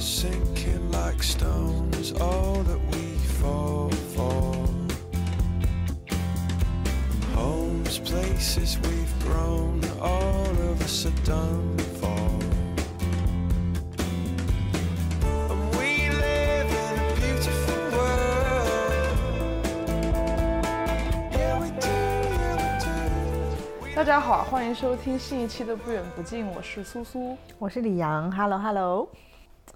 sinking like stones, all that we fall for. Homes, places we've grown, all of us are done for. And we live in a beautiful world. Yeah, we do, yeah, we do. 大家好，欢迎收听新一期的不远不近，我是苏苏。我是李阳，Hello Hello，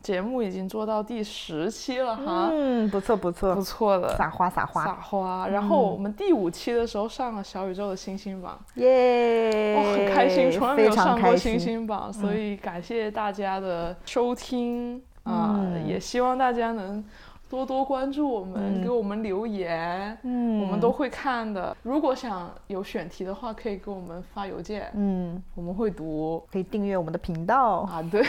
节目已经做到第十期了哈，嗯，不错不错，不错的，撒花撒花，撒花。然后我们第五期的时候上了小宇宙的星星榜，耶，我很开心，从来没有上过星。星榜，所以感谢大家的收听啊、嗯。也希望大家能多多关注我们，嗯。给我们留言，嗯。我们都会看的。如果想有选题的话，可以给我们发邮件，嗯，我们会读。可以订阅我们的频道，啊。对，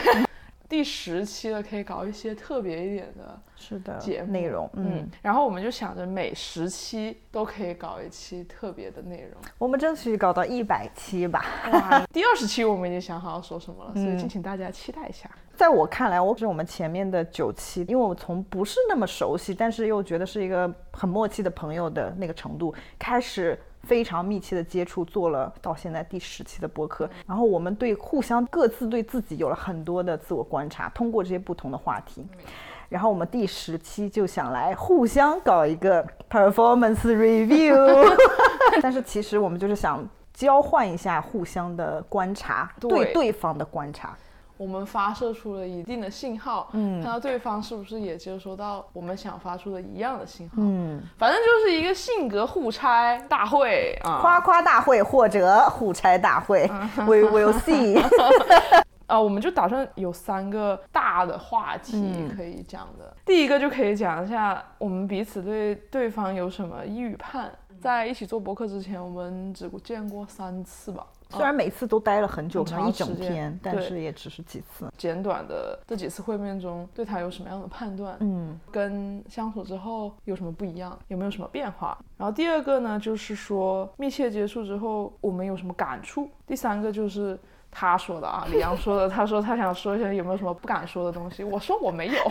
第十期了，可以搞一些特别一点的。是的，节目内容，嗯嗯，，然后我们就想着每十期都可以搞一期特别的内容。我们争取搞到一百期吧。哇，第二十期我们已经想好要说什么了，所以嗯敬请大家期待一下。在我看来，我是我们前面的九期，因为我从不是那么熟悉，但是又觉得是一个很默契的朋友的那个程度，开始非常密切的接触，做了到现在第十期的播客。然后我们对互相各自对自己有了很多的自我观察，通过这些不同的话题。然后我们第十期就想来互相搞一个 performance review，但是其实我们就是想交换一下互相的观察，对对对方的观察。我们发射出了一定的信号，嗯看到对方是不是也接收到我们想发出的一样的信号。嗯。反正就是一个性格互拆大会啊。夸夸大会或者互拆大会，We will see。啊，我们就打算有三个大的话题嗯可以讲的。第一个就可以讲一下我们彼此对对方有什么预判。在一起做博客之前，我们只见过三次吧。虽然每次都待了很久，很可能一长时间整天，但是也只是几次。简短的这几次会面中，对他有什么样的判断？嗯跟相处之后有什么不一样？有没有什么变化？然后第二个呢，就是说密切接触之后我们有什么感触？第三个就是他说的啊，李阳说的，他说他想说一些有没有什么不敢说的东西。我说我没有，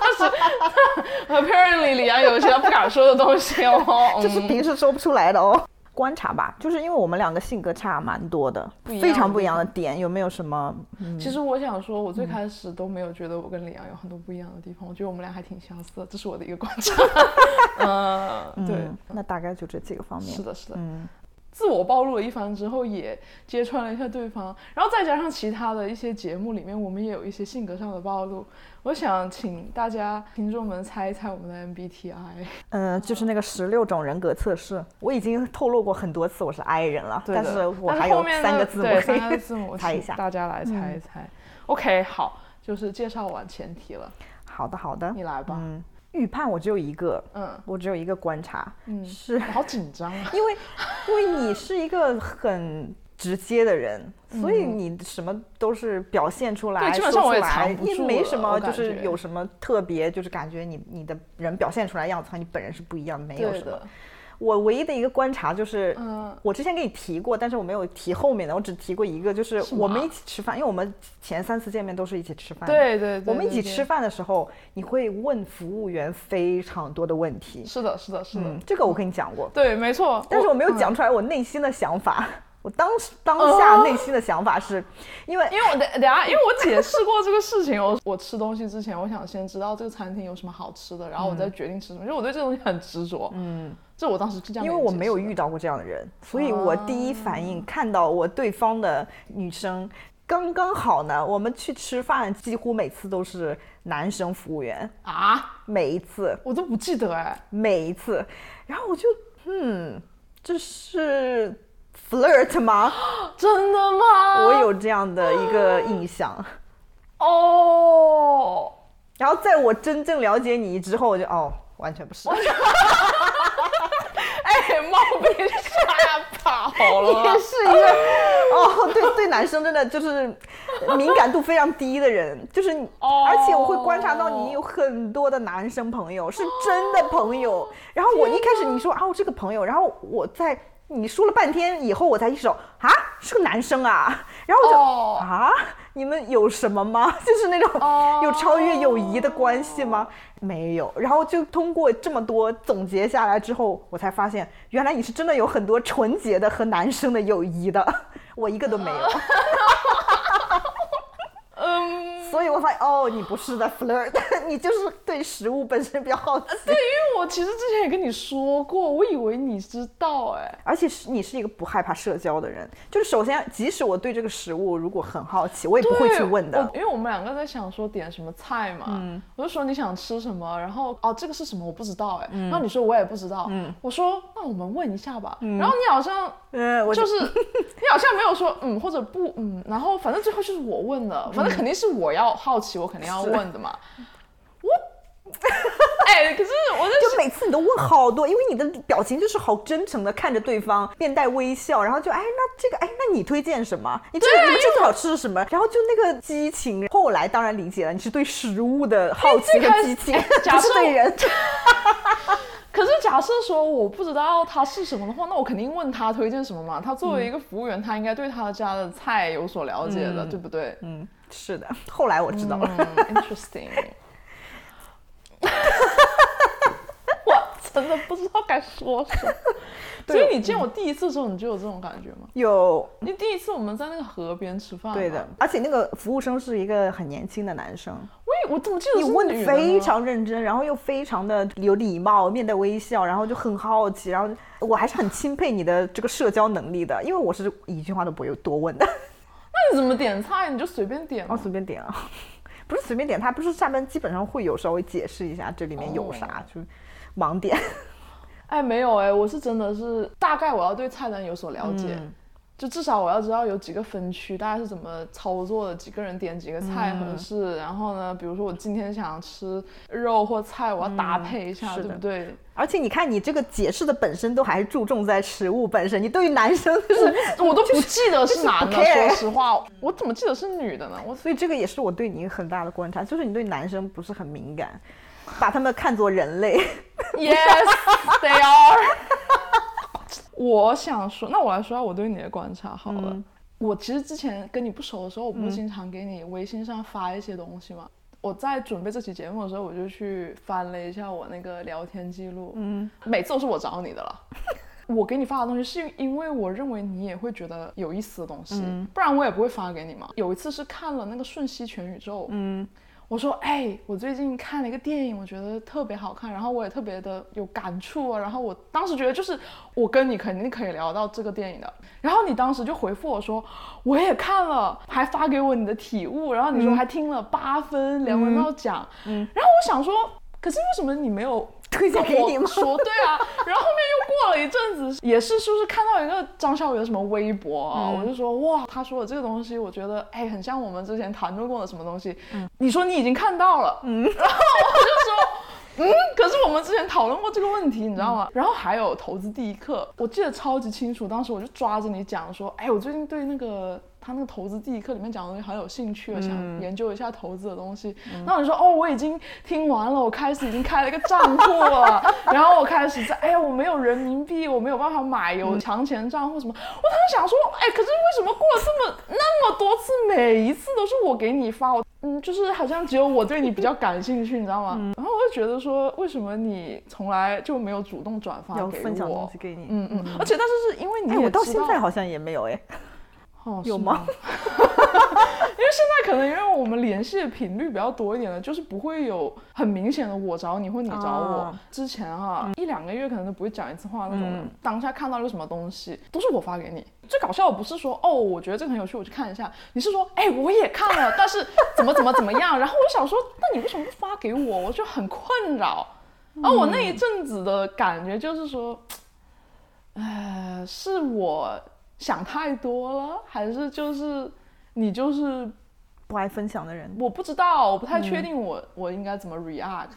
但是 apparently 李阳有一些他不敢说的东西哦。就是嗯平时说不出来的哦。观察吧，就是因为我们两个性格差蛮多的，非常不一样的点，有没有什么？嗯其实我想说，我最开始都没有觉得我跟李阳有很多不一样的地方，我觉得我们俩还挺相似的，这是我的一个观察。嗯，对，嗯那大概就这几个方面。是的，是的。嗯自我暴露了一番之后，也揭穿了一下对方，然后再加上其他的一些节目里面，我们也有一些性格上的暴露。我想请大家听众们猜一猜我们的 MBTI。嗯，就是那个十六种人格测试，我已经透露过很多次我是 I 人了，但是我还有三个字母三个字母，猜一下。大家来猜一猜。OK，好，就是介绍完前提了，好的好的你，来吧。嗯，预判我只有一个，嗯。我只有一个观察，嗯，是。好紧张啊。因为因为你是一个很直接的人，所以你什么都是表现出来，嗯对基本上我也说出来也藏不住了没什么，就是有什么特别，就是感觉你你的人表现出来的样子和你本人是不一样的，没有什么我唯一的一个观察就是，嗯我之前给你提过，但是我没有提后面的，我只提过一个，就是我们一起吃饭，因为我们前三次见面都是一起吃饭的。对对对，我们一起吃。饭的时候，你会问服务员非常多的问题。是的，是的，是的嗯，。这个我跟你讲过。对，没错。但是我没有嗯讲出来我内心的想法。我当时当下内心的想法是，因为因为我等等下，因为我解释过这个事情，我我吃东西之前，我想先知道这个餐厅有什么好吃的，然后我再决定吃什么。因为我对这个东西很执着，嗯，这我当时是这样。因为我没有遇。到过这样的人，所以我第一反应看到我对方的女生。刚刚好呢，我们去吃饭几乎每次都是男生服务员，啊，每一次，我都不记得哎。每一次，然后我就，嗯，这是 flirt 吗？真的吗？我有这样的一个印象。哦，然后在我真正了解你之后，我就哦，完全不是。哎，猫被吓跑了。也是一个哦，对对，男生真的就是敏感度非常低的人，就是而且我会观察到你有很多的男生朋友，是真的朋友。然后我一开始你说啊，我这个朋友，然后我在你说了半天以后，我才意识到啊，是个男生啊，然后我就、哦啊，你们有什么吗？就是那种哦有超越友谊的关系吗？没有。然后就通过这么多总结下来之后，我才发现，原来你是真的有很多纯洁的和男生的友谊的，我一个都没有。嗯，所以我发现，哦，你不是在 flirt，你就是对食物本身比较好奇。对，因为我其实之前也跟你说过，我以为你知道，哎，而且是你是一个不害怕社交的人，就是首先，即使我对这个食物如果很好奇，我也不会去问的。因为我们两个在想说点什么菜嘛，我就说你想吃什么，然后哦这个是什么我不知道哎，然后你说我也不知道，我说那我们问一下吧，然后你好像 就是你好像没有说嗯或者不嗯，然后反正最后就是我问的，反正肯定是我要好奇，我肯定要问的嘛，我 哎，可是我在就每次你都问好多，因为你的表情就是好真诚的看着对方，面带微笑，然后就哎，那这个哎，那你推荐什么？你这个你们这最好吃的什么？然后就那个激情，后来当然理解了，你是对食物的好奇和激情，不是假设对人。可是假设说我不知道他是什么的话，那我肯定问他推荐什么嘛。他作为一个服务员，他应该对他家的菜有所了解的，对不对？嗯，是的，后来我知道了。嗯，interesting。我真的不知道该说什么。所以你见我第一次的时候，你就有这种感觉吗？有你第一次我们在那个河边吃饭，对的，，而且那个服务生是一个很年轻的男生，喂，我怎么记得你问的呢非常认真，然后又非常的有礼貌，面带微笑，然后就很好奇，然后我还是很钦佩你的这个社交能力的，因为我是一句话都不会多问的，那你怎么点菜？你就随便点然后吗？随便点啊，不是随便点，它不是下面基本上会有稍微解释一下这里面有啥，哦就盲点。哎，没有哎，我是真的是大概我要对菜单有所了解。嗯就至少我要知道有几个分区，大概是怎么操作的，几个人点几个菜合适。然后呢，比如说我今天想吃肉或菜，我要搭配一下，对不对？而且你看，你这个解释的本身都还是注重在食物本身，你对于男生就是，我都不记得是男的，说实话，我怎么记得是女的呢？我所以这个也是我对你很大的观察，就是你对男生不是很敏感，把他们看作人类。Yes, they are。我想说，那我来说下我对你的观察好了。我其实之前跟你不熟的时候，我不是经常给你微信上发一些东西吗？我在准备这期节目的时候，我就去翻了一下我那个聊天记录，嗯，每次都是我找你的了。我给你发的东西是因为我认为你也会觉得有意思的东西，不然我也不会发给你嘛。有一次是看了那个《瞬息全宇宙》，嗯，我说，哎，我最近看了一个电影，我觉得特别好看，然后我也特别的有感触啊。然后我当时觉得，就是我跟你肯定可以聊到这个电影的。然后你当时就回复我说，我也看了，还发给我你的体悟，然后你说还听了八分梁文道讲，嗯，然后我想说，可是为什么你没有？推荐给你吗说对啊，然后后面又过了一阵子，也是是不是看到一个张小雨的什么微博啊？我就说哇，他说的这个东西，我觉得哎，很像我们之前谈论过的什么东西。你说你已经看到了，嗯，然后我就说。嗯，可是我们之前讨论过这个问题，你知道吗？然后还有投资第一课，我记得超级清楚，当时我就抓着你讲说，哎，我最近对那个他那个投资第一课里面讲的东西很有兴趣，我想研究一下投资的东西。然后你说，哦，我已经听完了，我开始已经开了一个账户了，然后我开始在，哎呀，我没有人民币，我没有办法买，有强钱账户什么。我当时想说，哎，可是为什么过了这么那么多次，每一次都是我给你发，我嗯，就是好像只有我对你比较感兴趣，你知道吗？然后我就觉得说，为什么你从来就没有主动转发给要分享东我西？给你，嗯嗯，而且但是是因为你哎，我到现在好像也没有哎，哦，有是吗？因为现在可能因为我们联系的频率比较多一点了，就是不会有很明显的我找你或你找我。啊之前哈、一两个月可能都不会讲一次话那种人，当下看到一个什么东西都是我发给你。最搞笑的不是说哦，我觉得这个很有趣，我去看一下。你是说，哎，我也看了，但是怎么怎么怎么样？然后我想说，那你为什么不发给我？我就很困扰。然后我那一阵子的感觉就是说，呃，是我想太多了，还是就是你就是不爱分享的人。我不知道，我不太确定我、我应该怎么 react。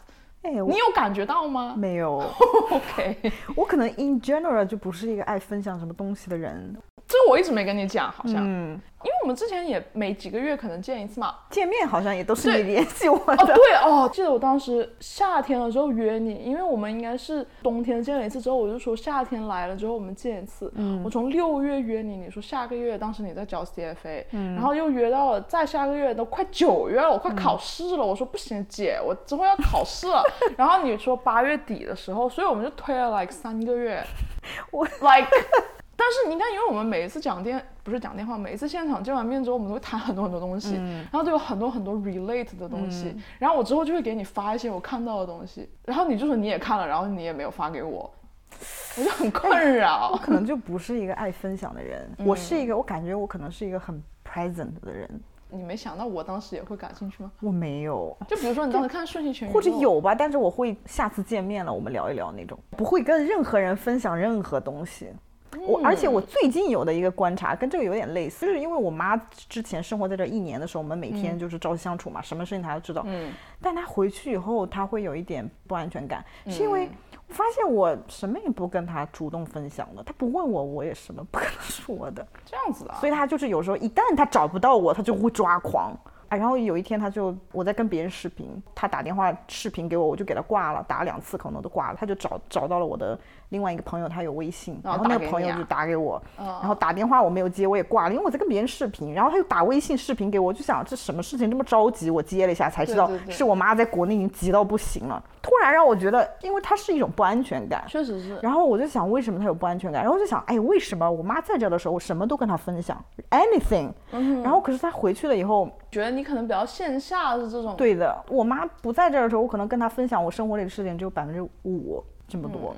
哎，你有感觉到吗没有？？OK，我可能 in general 就不是一个爱分享什么东西的人。这我一直没跟你讲，好像，嗯，因为我们之前也每几个月可能见一次嘛。见面好像也都是你联系我哦，的。对哦，记得我当时夏天的时候约你，因为我们应该是冬天见了一次之后，我就说夏天来了之后我们见一次。嗯，我从六月约你，你说下个月，当时你在交 CFA，嗯，然后又约到了再下个月都快九月了，我快考试了，我说不行姐，我之后要考试了，然后你说八月底的时候，所以我们就推了 like 三个月，我 like。但是你看，因为我们每一次讲电不是讲电话，每一次现场见完面之后，我们都会谈很多很多东西，然后都有很多很多 relate 的东西，然后我之后就会给你发一些我看到的东西，然后你就说你也看了，然后你也没有发给我，我就很困扰。可能就不是一个爱分享的人，嗯我是一个，我感觉我可能是一个很 present 的人，你没想到我当时也会感兴趣吗？我没有，就比如说你当时看《瞬息全宇宙》，或者有吧，但是我会下次见面了，我们聊一聊那种，不会跟任何人分享任何东西。我而且我最近有的一个观察跟这个有点类似，就是因为我妈之前生活在这一年的时候，我们每天就是朝夕相处嘛，什么事情她都知道。嗯，但她回去以后，她会有一点不安全感，是因为我发现我什么也不跟她主动分享了，她不问我，我也什么不可能说的。这样子的啊，所以她就是有时候一旦她找不到我，她就会抓狂。啊，然后有一天他就我在跟别人视频，他打电话视频给我，我就给他挂了，打两次可能都挂了，他就找找到了我的另外一个朋友，他有微信，然后那个朋友就打给我，嗯然后打电话我没有接，我也挂了，因为我在跟别人视频，然后他又打微信视频给我，我就想这什么事情这么着急，我接了一下才知道是我妈在国内已经急到不行了，突然让我觉得，因为它是一种不安全感，确实是。然后我就想，为什么她有不安全感？然后我就想，哎，为什么我妈在这的时候，我什么都跟她分享，anything。然后可是她回去了以后，觉得你可能比较线下是这种，对的，我妈不在这儿的时候，我可能跟她分享我生活里的事情只有百分之五这么多。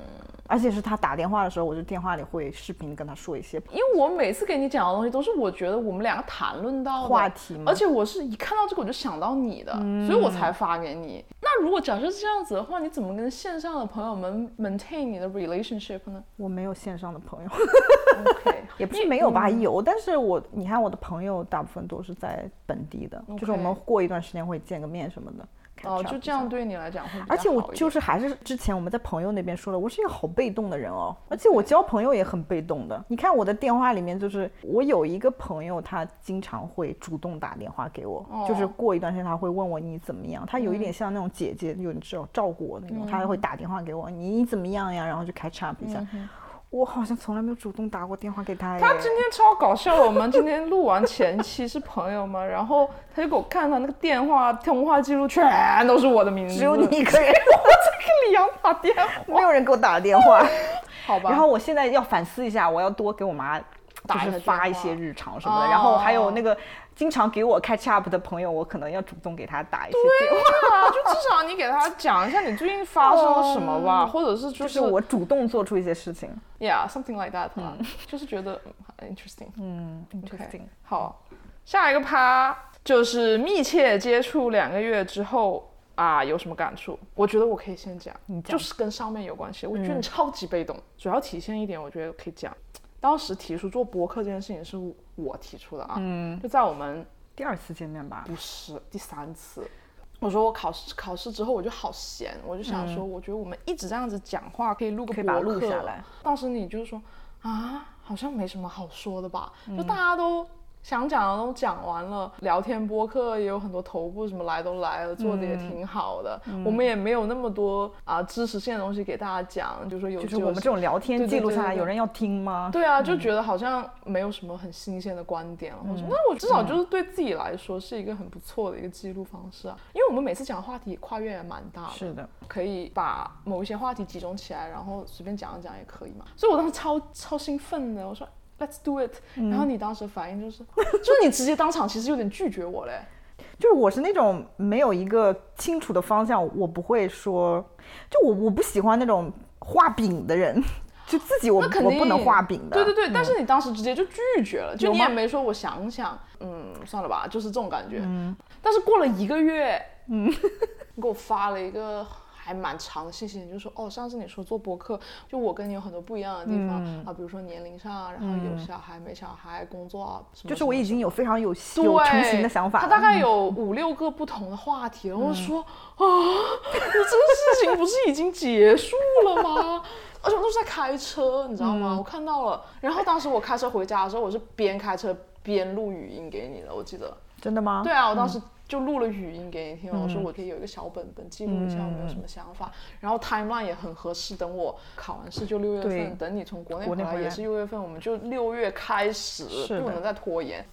而且是他打电话的时候，我就电话里会视频跟他说一些因为我每次给你讲的东西都是我觉得我们两个谈论到的话题嘛而且我是一看到这个我就想到你的，所以我才发给你。那如果假设是这样子的话，你怎么跟线上的朋友们 maintain 你的 relationship 呢我没有线上的朋友，？OK，也不是没有吧，有。但是我你看我的朋友大部分都是在本地的，就是我们过一段时间会见个面什么的。哦，就这样对你来讲会而且我就是还是之前我们在朋友那边说了，我是一个好被动的人哦，而且我交朋友也很被动的。你看我的电话里面，就是我有一个朋友，他经常会主动打电话给我，哦就是过一段时间他会问我你怎么样，他有一点像那种姐姐，有点照照顾我那种，他会打电话给我，你怎么样呀？然后就 catch up 一下。我好像从来没有主动打过电话给他。他今天超搞笑的，我们今天录完前期是朋友嘛，然后他就给我看他那个电话通话记录，全都是我的名字，只有你一个人，我在给李阳打电话，没有人给我打电话。好吧？然后我现在要反思一下，我要多给我妈就是发一些日常什么的，哦然后还有那个经常给我 catch up 的朋友，我可能要主动给他打一些电话，啊，就至少你给他讲一下你最近发生了什么吧，或者是就就是我主动做出一些事情。，yeah something like that 啊，就是觉得 interesting。嗯 OK，好，下一个趴就是密切接触两个月之后啊，有什么感触？我觉得我可以先讲，你讲就是跟上面有关系。我觉得你超级被动，主要体现一点，我觉得可以讲。当时提出做播客这件事情是我提出的啊，嗯，就在我们第二次见面吧，不是第三次。我说我考试考试之后我就好闲，我就想说，我觉得我们一直这样子讲话，可以录个可以把它录下来。当时你就是说啊，好像没什么好说的吧，就大家都想讲的都讲完了，聊天播客也有很多头部什么来都来了，做的也挺好的。我们也没有那么多啊、知识性的东西给大家讲，就是说有就是我们这种聊天记录下来，有人要听吗？对啊，就觉得好像没有什么很新鲜的观点了，或者说那我至少就是对自己来说是一个很不错的一个记录方式啊，因为我们每次讲话题跨越也蛮大的，是的，可以把某一些话题集中起来，然后随便讲一讲也可以嘛。所以我当时超超兴奋的，我说 Let's do it，、然后你当时反应就是，就是你直接当场其实有点拒绝我嘞。就是我是那种没有一个清楚的方向，我不会说，就我我不喜欢那种画饼的人，就自己我我不能画饼的。对对对，但是你当时直接就拒绝了，就你也没说我想想，嗯，算了吧，就是这种感觉。嗯但是过了一个月，嗯，你给我发了一个还蛮长的信息，你就说哦，上次你说做播客，就我跟你有很多不一样的地方、啊，比如说年龄上啊，然后有小孩没小孩，工作啊，什么就是我已经有非常有对有成型的想法了。他大概有五六个不同的话题，然后说啊，你这个事情不是已经结束了吗？啊，而且我都是在开车，你知道吗？嗯我看到了，然后当时我开车回家的时候，我是边开车边录语音给你的，我记得。真的吗？对啊，我当时就录了语音给你听，我说嗯。我可以有一个小本本记录一下我们有什么想法，然后 timeline 也很合适，等我考完试就六月份，等你从国内回来也是六月份，我们就六月开始，不能再拖延。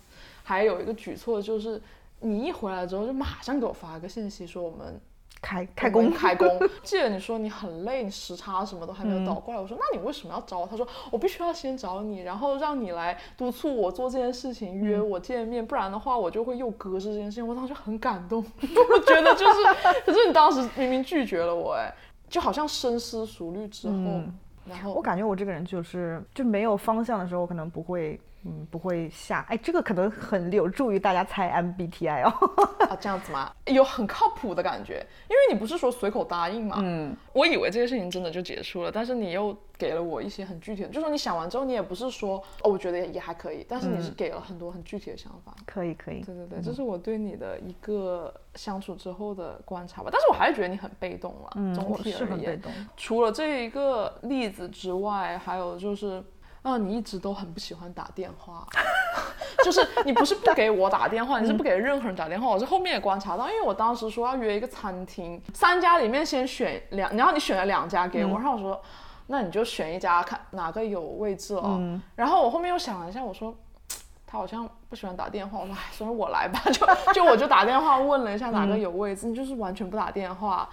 还有一个举措就是，你一回来之后就马上给我发个信息说我们开开工开工。记得你说你很累，你时差什么都还没有嗯倒过来。我说那你为什么要找我？他说我必须要先找你，然后让你来督促我做这件事情，约嗯我见面，不然的话我就会又搁置这件事情。我当时很感动，我觉得就是，可是你当时明明拒绝了我，哎，就好像深思熟虑之后，嗯然后我感觉我这个人就是就没有方向的时候，可能不会，嗯，不会下。哎，这个可能很有助于大家猜 MBTI 哦。啊这样子吗？有很靠谱的感觉，因为你不是说随口答应嘛，嗯，我以为这个事情真的就结束了，但是你又给了我一些很具体的，就说你想完之后，你也不是说哦，我觉得也还可以，但是你是给了很多很具体的想法。可以可以。对对对，这是我对你的一个相处之后的观察吧，但是我还是觉得你很被动了，嗯，总我体而言。是很被动。除了这一个例子之外，还有就是，啊，你一直都很不喜欢打电话，就是你不是不给我打电话，你是不给任何人打电话。我是后面也观察到，因为我当时说要约一个餐厅，三家里面先选两，然后你选了两家给我，然后我说，那你就选一家看哪个有位置哦。然后我后面又想了一下，我说。他好像不喜欢打电话，我说哎，所以我来吧，就就我就打电话问了一下哪个有位置，你就是完全不打电话，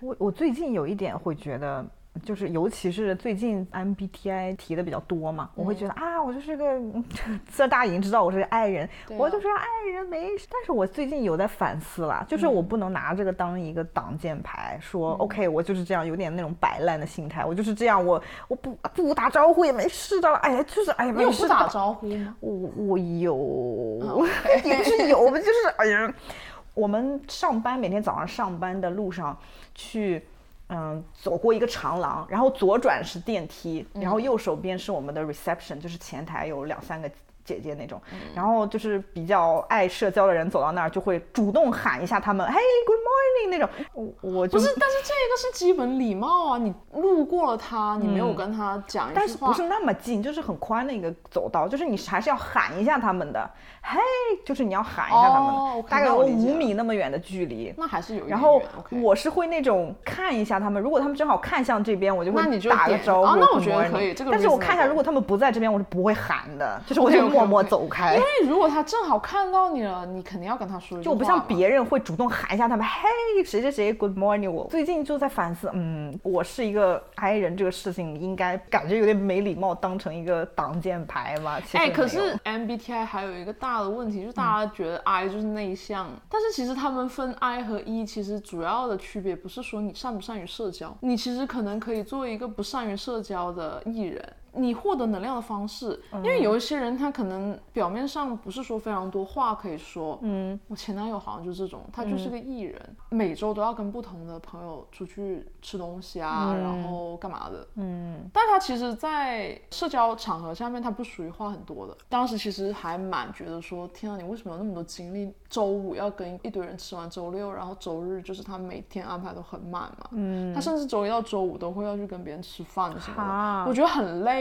我我最近有一点会觉得，就是尤其是最近 MBTI 提的比较多嘛，我会觉得啊，我就是个，这大家已经知道我是个爱人，啊我就是个爱人没。但是我最近有在反思啦，就是我不能拿这个当一个挡箭牌，说、OK 我就是这样，有点那种摆烂的心态，我就是这样，我我不不打招呼也没事的了，哎呀，就是哎呀，没事不打招呼吗？我我有，哦 也不是有，就是哎呀，我们上班每天早上上班的路上去。嗯，走过一个长廊，然后左转是电梯，然后右手边是我们的 reception，就是前台有两三个姐姐那种，然后就是比较爱社交的人走到那儿就会主动喊一下他们，嘿，good morning 那种，我我就不是，但是这个是基本礼貌啊！你路过了他，你没有跟他讲但是不是那么近，就是很宽的一个走道，就是你还是要喊一下他们的，嘿，就是你要喊一下他们大概有五米那么远的距离。那还是有一然后我是会那种看一下他们，如果他们正好看向这边，我就会打个招呼。啊那我觉得可以这个但是我看一下，如果他们不在这边，我是不会喊的，就是我就默默走开。因为如果他正好看到你了，你肯定要跟他说一句就我不像别人会主动喊一下他们，嘿，谁谁谁，Good morning。我最近就在反思，嗯，我是一个 I 人这个事情，应该感觉有点没礼貌，当成一个挡箭牌嘛。其实哎，可是 MBTI 还有一个大的问题，就是大家觉得 I 就是内向，但是其实他们分 I 和 E，其实主要的区别不是说你善不善于社交，你其实可能可以做一个不善于社交的艺人。你获得能量的方式，因为有一些人他可能表面上不是说非常多话可以说，嗯，我前男友好像就是这种，他就是个艺人，每周都要跟不同的朋友出去吃东西啊，然后干嘛的，嗯，但他其实，在社交场合下面，他不属于话很多的。当时其实还蛮觉得说，天啊，你为什么有那么多精力？周五要跟一堆人吃完，周六，然后周日就是他每天安排都很满嘛。嗯，他甚至周一到周五都会要去跟别人吃饭什么哈的，我觉得很累。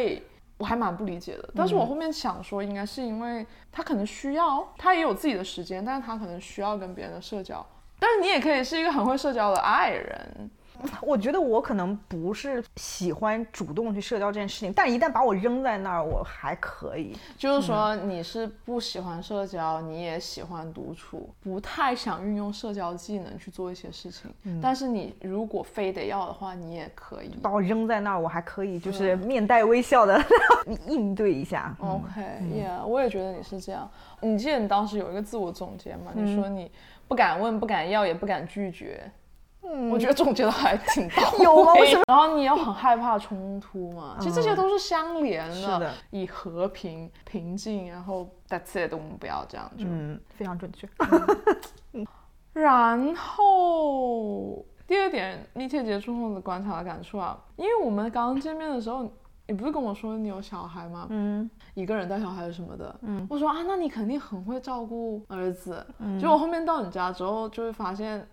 我还蛮不理解的，但是我后面想说，应该是因为他可能需要，他也有自己的时间，但是他可能需要跟别人的社交。但是你也可以是一个很会社交的爱人，我觉得我可能不是喜欢主动去社交这件事情，但一旦把我扔在那儿，我还可以。就是说你是不喜欢社交，你也喜欢独处，不太想运用社交技能去做一些事情。但是你如果非得要的话，你也可以。把我扔在那儿，我还可以就是面带微笑的 应对一下。OK，Yeah，、我也觉得你是这样。你记得你当时有一个自我总结吗？你说你不敢问，不敢要，也不敢拒绝。我觉得总结的还挺到位。有吗 为什么然后你又很害怕冲突嘛？其实这些都是相连的。是的以和平、平静，然后 That's it，我们不要这样就。嗯，非常准确。然后第二点，密切接触后的观察的感触啊，因为我们刚见面的时候，你不是跟我说你有小孩吗？嗯，一个人带小孩什么的。嗯，我说啊，那你肯定很会照顾儿子。嗯结果后面到你家之后，就会发现，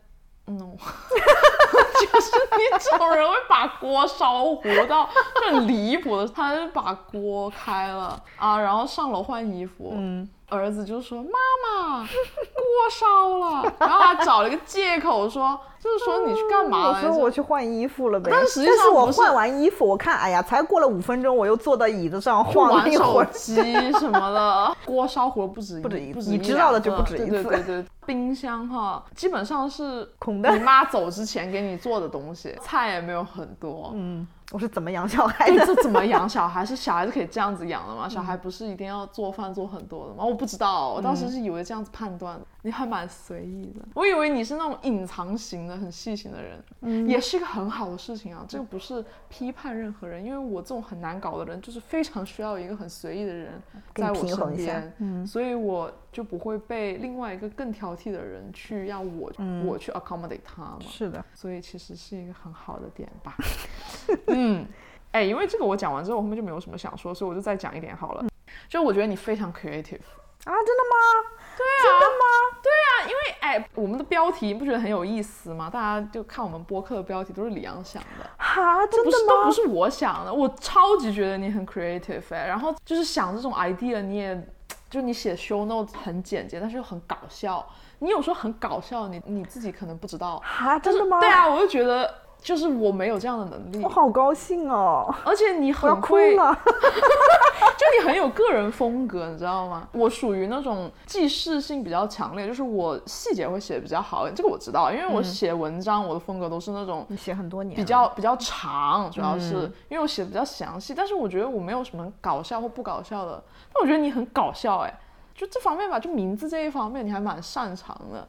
嗯，就是你这种人会把锅烧糊到就很离谱的，他就把锅开了啊，然后上楼换衣服。嗯。儿子就说：“妈妈，锅烧了。”然后他找了一个借口说：“就是说你去干嘛我来着？”说我去换衣服了呗。但实际上是我换完衣服，我看，哎呀，才过了五分钟，我又坐到椅子上晃了玩一会儿。手机什么的，锅烧糊了不止不止一不止一你知道的就不止一次对对对对，冰箱哈，基本上是空的你妈走之前给你做的东西，菜也没有很多。嗯，我是怎么养小孩对，的？这怎么养小孩？是小孩子可以这样子养的吗？小孩不是一定要做饭做很多的吗？我不知道，我当时是以为这样子判断的。你还蛮随意的，我以为你是那种隐藏型的、很细心的人，嗯也是一个很好的事情啊。这个不是批判任何人，因为我这种很难搞的人，就是非常需要一个很随意的人在我身边，嗯所以我就不会被另外一个更挑剔的人去要我、我去 accommodate 他嘛。是的，所以其实是一个很好的点吧。嗯，哎，因为这个我讲完之后，我后面就没有什么想说，所以我就再讲一点好了。就我觉得你非常 creative。啊，真的吗？对啊，真的吗？对啊，因为哎，我们的标题你不觉得很有意思吗？大家就看我们播客的标题都是李阳想的。哈，真的吗？都不是我想的，我超级觉得你很 creative 哎、然后就是想这种 idea，你也就你写 show notes 很简洁，但是又很搞笑。你有时候很搞笑，你你自己可能不知道。啊，真的吗？对啊，我就觉得就是我没有这样的能力。我，好高兴哦，而且你很会，了。就你很有个人风格，你知道吗？我属于那种记事性比较强烈，就是我细节会写的比较好，这个我知道，因为我写文章，我的风格都是那种你写很多年，比较比较长，主要是、嗯。因为我写的比较详细，但是我觉得我没有什么搞笑或不搞笑的，但我觉得你很搞笑哎，就这方面吧，就名字这一方面你还蛮擅长的，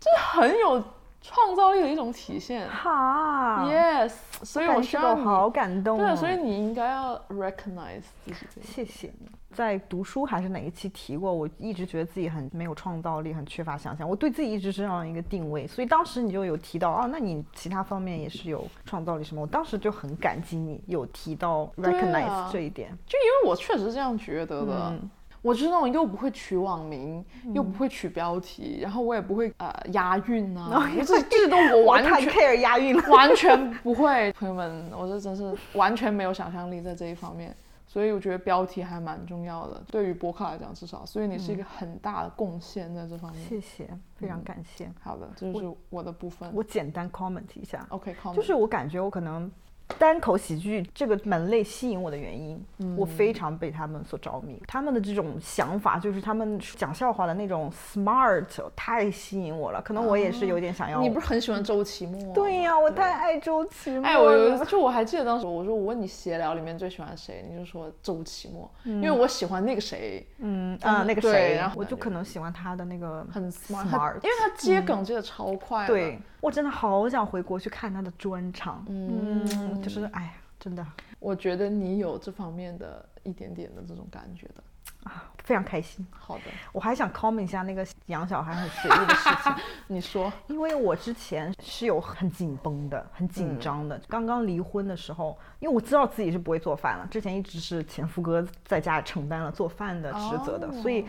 这很有创造力的一种体现。哈 Yes，所以我需要好感动、哦。对，所以你应该要 recognize 自己。谢谢你。在读书还是哪一期提过，我一直觉得自己很没有创造力，很缺乏想象。我对自己一直是这样一个定位，所以当时你就有提到啊，那你其他方面也是有创造力什么？我当时就很感激你有提到 recognize 啊这一点。就因为我确实是这样觉得的。嗯我就是那种又不会取网名，又不会取标题，然后我也不会呃押韵啊，我 这这些都我完我太全 care 押韵了。完全不会。朋友们，我这真是完全没有想象力在这一方面，所以我觉得标题还蛮重要的，对于博客来讲至少。所以你是一个很大的贡献在这方面。谢谢，非常感谢。好的，这就是我的部分。我简单 comment 一下，OK，comment、就是我感觉我可能单口喜剧这个门类吸引我的原因，我非常被他们所着迷。他们的这种想法，就是他们讲笑话的那种 smart，太吸引我了。可能我也是有点想要。你不是很喜欢周奇墨、对呀、我太爱周奇墨了。哎，我有就我还记得当时我说我问你闲聊里面最喜欢谁，你就说周奇墨，因为我喜欢那个谁，嗯啊那个谁，然后我就可能喜欢他的那个很 smart，, 因为他接梗接的超快的。对我真的好想回国去看他的专场。嗯嗯，就是哎呀，真的我觉得你有这方面的一点点的这种感觉的。啊，非常开心。好的，我还想 comment 一下那个养小孩很随意的事情。你说，因为我之前是有很紧绷的、很嗯紧张的。刚刚离婚的时候，因为我知道自己是不会做饭了，之前一直是前夫哥在家里承担了做饭的职责的，哦所以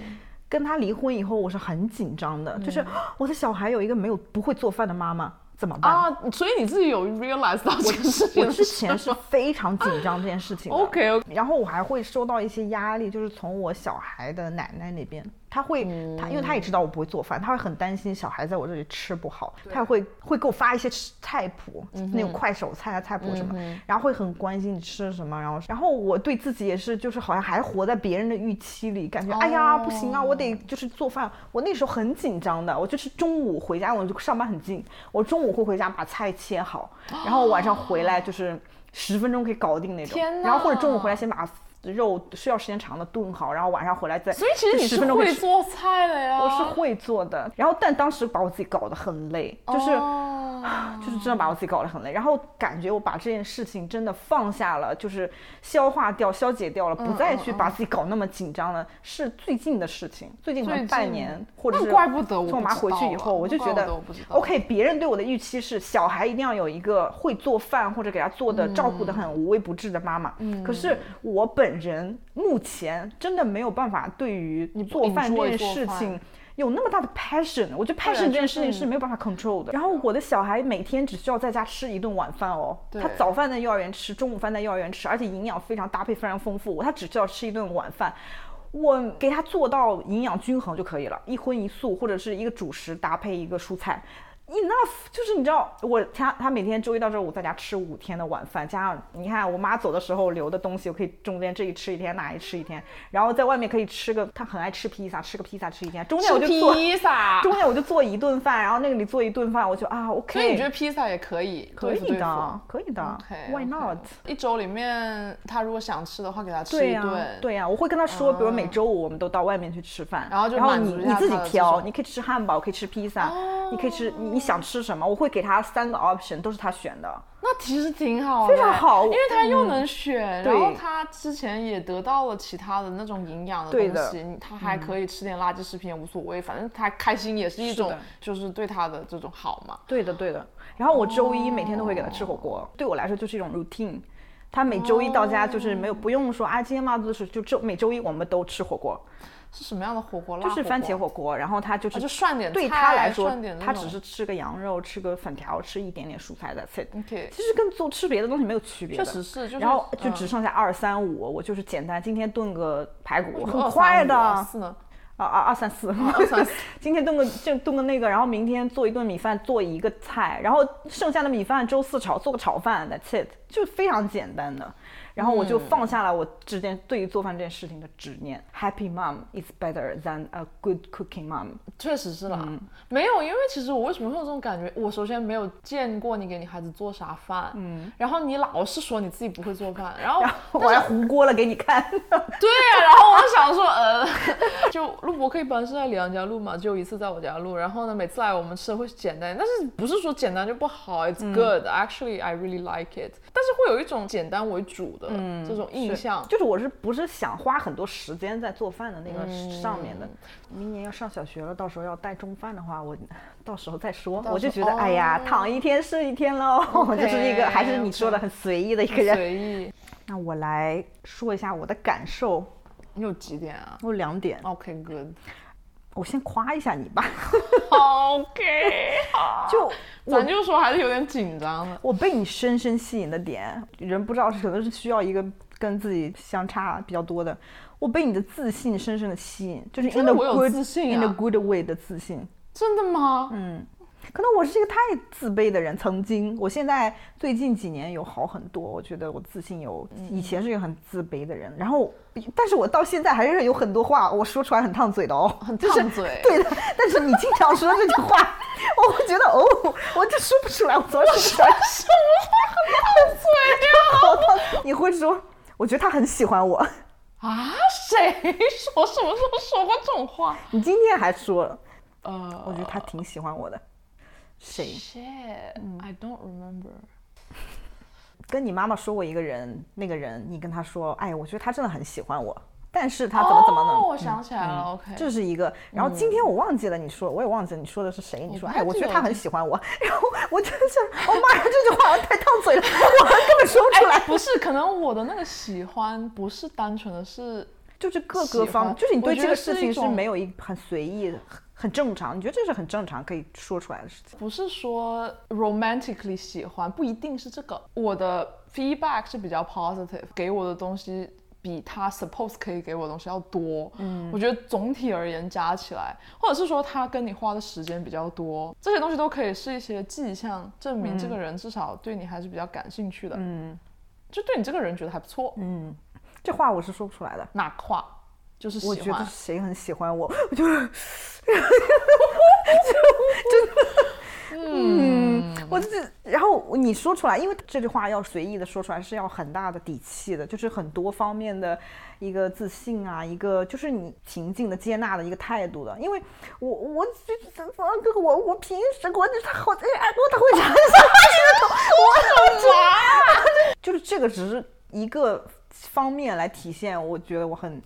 跟他离婚以后，我是很紧张的，就是嗯我的小孩有一个没有不会做饭的妈妈，怎么办？啊，所以你自己有 realize 到这个事情我之前是非常紧张这件事情的。OK OK，然后我还会受到一些压力，就是从我小孩的奶奶那边，她会，他因为他也知道我不会做饭，他会很担心小孩在我这里吃不好，他也会会给我发一些菜谱，那种快手菜啊菜谱什么，然后会很关心你吃什么，然后然后我对自己也是，就是好像还活在别人的预期里，感觉、哎呀不行啊，我得就是做饭，我那时候很紧张的，我就是中午回家，我就上班很近，我中午会回家把菜切好，然后晚上回来就是十分钟可以搞定那种，天然后或者中午回来先把肉需要时间长的炖好，然后晚上回来再，所以其实你十是会做菜的呀。我是会做的，然后但当时把我自己搞得很累，就是、哦就是真的把我自己搞得很累，然后感觉我把这件事情真的放下了，就是消化掉、消解掉了，不再去把自己搞那么紧张了，是最近的事情，最近可能半年或者那是怪不得我从我妈回去以后，我就觉得 OK，别人对我的预期是小孩一定要有一个会做饭或者给他做的、照顾的很无微不至的妈妈，嗯可是我本人目前真的没有办法对于你做饭这件事情有那么大的 passion，我觉得 passion 这件事情是没有办法 control 的。然后我的小孩每天只需要在家吃一顿晚饭哦，他早饭在幼儿园吃，中午饭在幼儿园吃，而且营养非常搭配非常丰富，他只需要吃一顿晚饭。我给他做到营养均衡就可以了，一荤一素或者是一个主食搭配一个蔬菜，enough。就是你知道，我他他每天周一到周五在家吃五天的晚饭，加上你看我妈走的时候留的东西，我可以中间这一吃一天，那一吃一天，然后在外面可以吃个，他很爱吃披萨，吃个披萨吃一天，中间我就做披萨。中间我就做一顿饭，然后那个里做一顿饭，我就啊 OK。所以你觉得披萨也可以可以的，可以的 OK，，Why not？一周里面，他如果想吃的话，给他吃对呀、一顿。对呀、我会跟他说，比如每周五我们都到外面去吃饭，然后就然后你你自己挑，你可以吃汉堡，可以吃披萨，你可以吃你你想吃什么，我会给他三个 option，都是他选的。那其实挺好的，非常好因为他又能选，对然后他之前也得到了其他的那种营养的对的东西，他还可以吃点垃圾食品也无所谓，反正他开心也是一种，就是对他的这种好嘛。对的，对的。然后我周一每天都会给他吃火锅，对我来说就是一种 routine。他每周一到家就是没有不用说啊，今天妈子是就周每周一我们都吃火锅，是什么样的火锅？辣就是番茄火火锅，然后他就是啊就涮点对菜他来说他只是吃个羊肉，吃个粉条，吃一点点蔬菜的 it。OK，其实跟做吃别的东西没有区别的，确实是，就是然后就嗯只剩下二三五，我就是简单，今天炖个排骨，很快的，二三四，二三四。今天炖个就炖个那个，然后明天做一顿米饭，做一个菜，然后剩下的米饭周四炒做个炒饭，that's it，就非常简单的。然后我就放下了我之前对于做饭这件事情的执念。Happy mom is better than a good cooking mom。确实是啦，嗯没有，因为其实我为什么会有这种感觉？我首先没有见过你给你孩子做啥饭，嗯，然后你老是说你自己不会做饭，然后我还糊锅了给你看。对啊，然后我就想说，呃，就录播客一般是在李阳家录嘛，只有一次在我家录，然后呢，每次来我们吃的会简单，但是不是说简单就不好，It's good,、Actually, I really like it，但是会有一种简单为主的这种印象。就是我是不是想花很多时间在做饭的那个上面的？明年要上小学了，到时候要带中饭的话，我 到时候再说。我就觉得，哎呀，哦躺一天是一天喽，OK，就是一个还是你说的很随意的一个人。随意，那我来说一下我的感受，你有几点啊我有两点，？OK，good，我先夸一下你吧。OK，好，就咱就说还是有点紧张的。我被你深深吸引的点，人不知道是可能是需要一个跟自己相差比较多的。我被你的自信深深的吸引，就是觉 in 得 a 我有 good 自信 in a 啊 good way 的自信。真的吗？嗯，可能我是一个太自卑的人，曾经，我现在最近几年有好很多，我觉得我自信有，以前是一个很自卑的人，然后，但是我到现在还是有很多话我说出来很烫嘴的哦，很烫嘴。对的，但是你经常说这句话，我会觉得哦，我就说不出来，我总是说什么话。很烫嘴呀？你会说，我觉得他很喜欢我，啊？谁说什么时候说过这种话？你今天还说了，呃，我觉得他挺喜欢我的，谁？Shit，I don't remember。跟你妈妈说过一个人，那个人你跟他说，哎，我觉得他真的很喜欢我，但是他怎么怎么呢？哦，我想起来了，OK。这是一个，然后今天我忘记了你说，我也忘记了你说的是谁。你说，哎，我觉得他很喜欢我，然后我真的是，我妈呀，这句话太烫嘴了，我根本说不出来。哎，不是，可能我的那个喜欢不是单纯的是，就是各个方，就是你对这个事情是没有一很随意的，很很正常。你觉得这是很正常可以说出来的事情？不是说 romantically 喜欢，不一定是这个。我的 feedback 是比较 positive，给我的东西比他 suppose 可以给我的东西要多。嗯，我觉得总体而言加起来，或者是说他跟你花的时间比较多，这些东西都可以是一些迹象，证明这个人至少对你还是比较感兴趣的。嗯就对你这个人觉得还不错。嗯，这话我是说不出来的。哪个话？就是喜我觉得。谁很喜欢我，我就是嗯，我这然后你说出来，因为这句话要随意的说出来是要很大的底气的，就是很多方面的一个自信啊，一个就是你平静的接纳的一个态度的。因为我我这我我平时我他好哎我他会讲我怎么就是这个只是一个方面来体现，我觉得我很